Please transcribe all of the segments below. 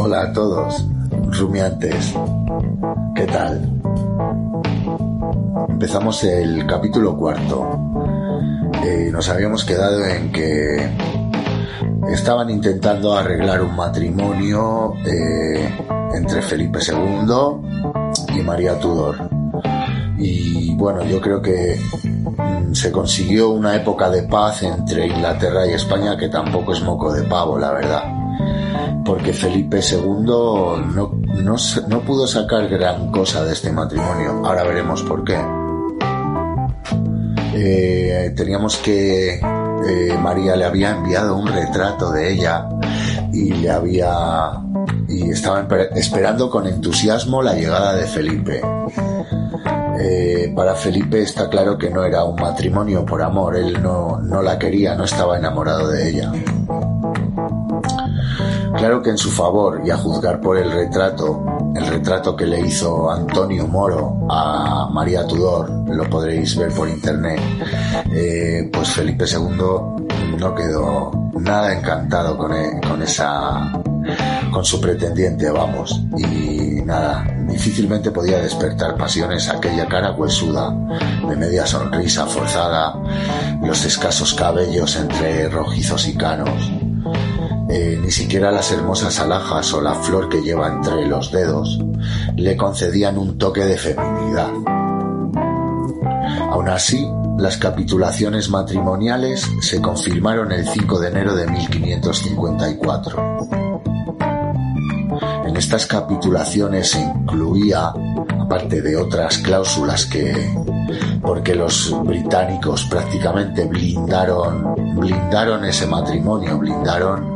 Hola a todos, rumiantes. ¿Qué tal? Empezamos el capítulo cuarto. Eh, nos habíamos quedado en que estaban intentando arreglar un matrimonio eh, entre Felipe II y María Tudor. Y bueno, yo creo que mm, se consiguió una época de paz entre Inglaterra y España que tampoco es moco de pavo, la verdad. Porque Felipe II no, no pudo sacar gran cosa de este matrimonio. Ahora veremos por qué. Eh, teníamos que eh, María le había enviado un retrato de ella y le había y estaban esperando con entusiasmo la llegada de Felipe. Eh, para Felipe está claro que no era un matrimonio por amor, él no, no la quería, no estaba enamorado de ella. Claro que en su favor, y a juzgar por el retrato, el retrato que le hizo Antonio Moro a María Tudor, lo podréis ver por internet, eh, pues Felipe II no quedó nada encantado con, e, con esa con su pretendiente, vamos, y nada, difícilmente podía despertar pasiones aquella cara huesuda, de media sonrisa forzada, los escasos cabellos entre rojizos y canos, eh, ni siquiera las hermosas alhajas o la flor que lleva entre los dedos le concedían un toque de feminidad. Aún así, las capitulaciones matrimoniales se confirmaron el 5 de enero de 1554. Estas capitulaciones incluía, aparte de otras cláusulas que, porque los británicos prácticamente blindaron, blindaron ese matrimonio, blindaron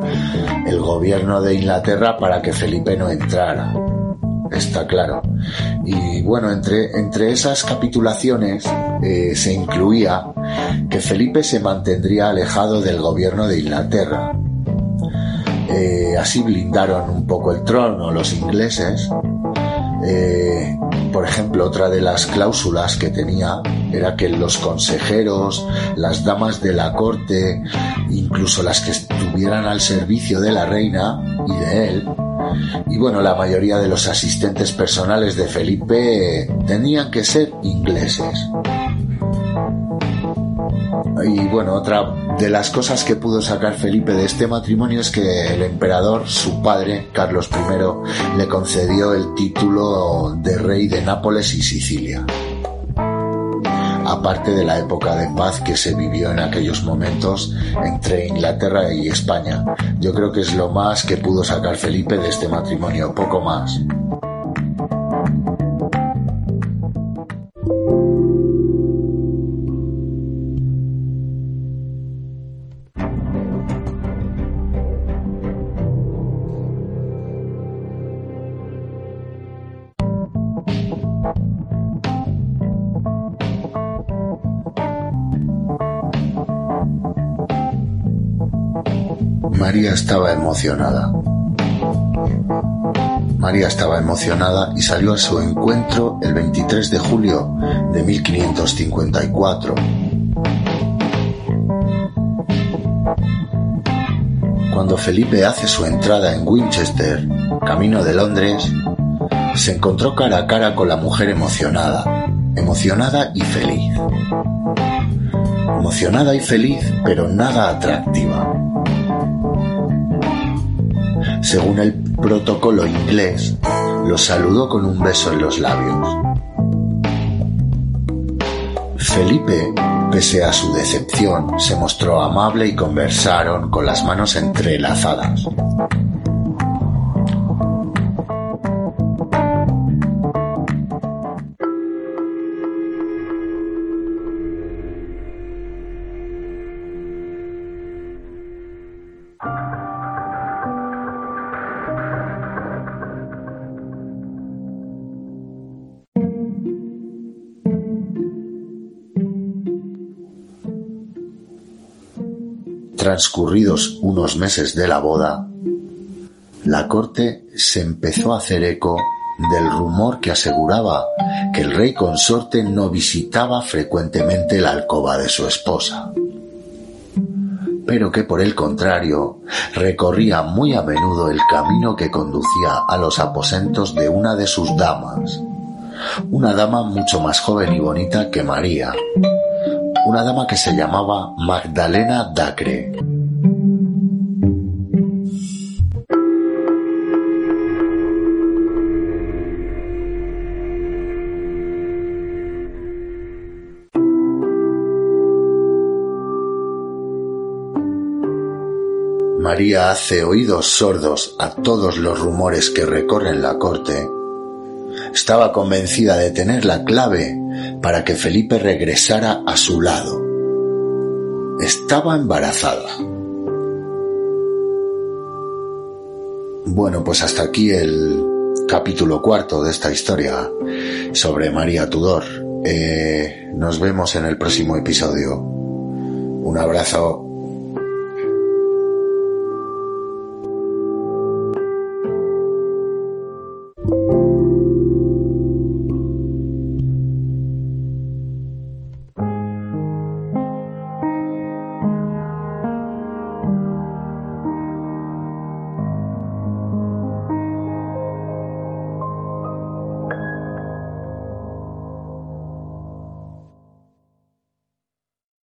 el gobierno de Inglaterra para que Felipe no entrara. Está claro. Y bueno, entre, entre esas capitulaciones eh, se incluía que Felipe se mantendría alejado del gobierno de Inglaterra. Eh, así blindaron un poco el trono los ingleses. Eh, por ejemplo, otra de las cláusulas que tenía era que los consejeros, las damas de la corte, incluso las que estuvieran al servicio de la reina y de él, y bueno, la mayoría de los asistentes personales de Felipe tenían que ser ingleses. Y bueno, otra de las cosas que pudo sacar Felipe de este matrimonio es que el emperador, su padre, Carlos I, le concedió el título de rey de Nápoles y Sicilia. Aparte de la época de paz que se vivió en aquellos momentos entre Inglaterra y España. Yo creo que es lo más que pudo sacar Felipe de este matrimonio, poco más. María estaba emocionada. María estaba emocionada y salió a su encuentro el 23 de julio de 1554. Cuando Felipe hace su entrada en Winchester, camino de Londres, se encontró cara a cara con la mujer emocionada, emocionada y feliz. Emocionada y feliz, pero nada atractiva. Según el protocolo inglés, lo saludó con un beso en los labios. Felipe, pese a su decepción, se mostró amable y conversaron con las manos entrelazadas. Transcurridos unos meses de la boda, la corte se empezó a hacer eco del rumor que aseguraba que el rey consorte no visitaba frecuentemente la alcoba de su esposa, pero que por el contrario recorría muy a menudo el camino que conducía a los aposentos de una de sus damas, una dama mucho más joven y bonita que María, una dama que se llamaba Magdalena Dacre. María hace oídos sordos a todos los rumores que recorren la corte. Estaba convencida de tener la clave para que Felipe regresara a su lado. Estaba embarazada. Bueno, pues hasta aquí el capítulo cuarto de esta historia sobre María Tudor. Eh, nos vemos en el próximo episodio. Un abrazo.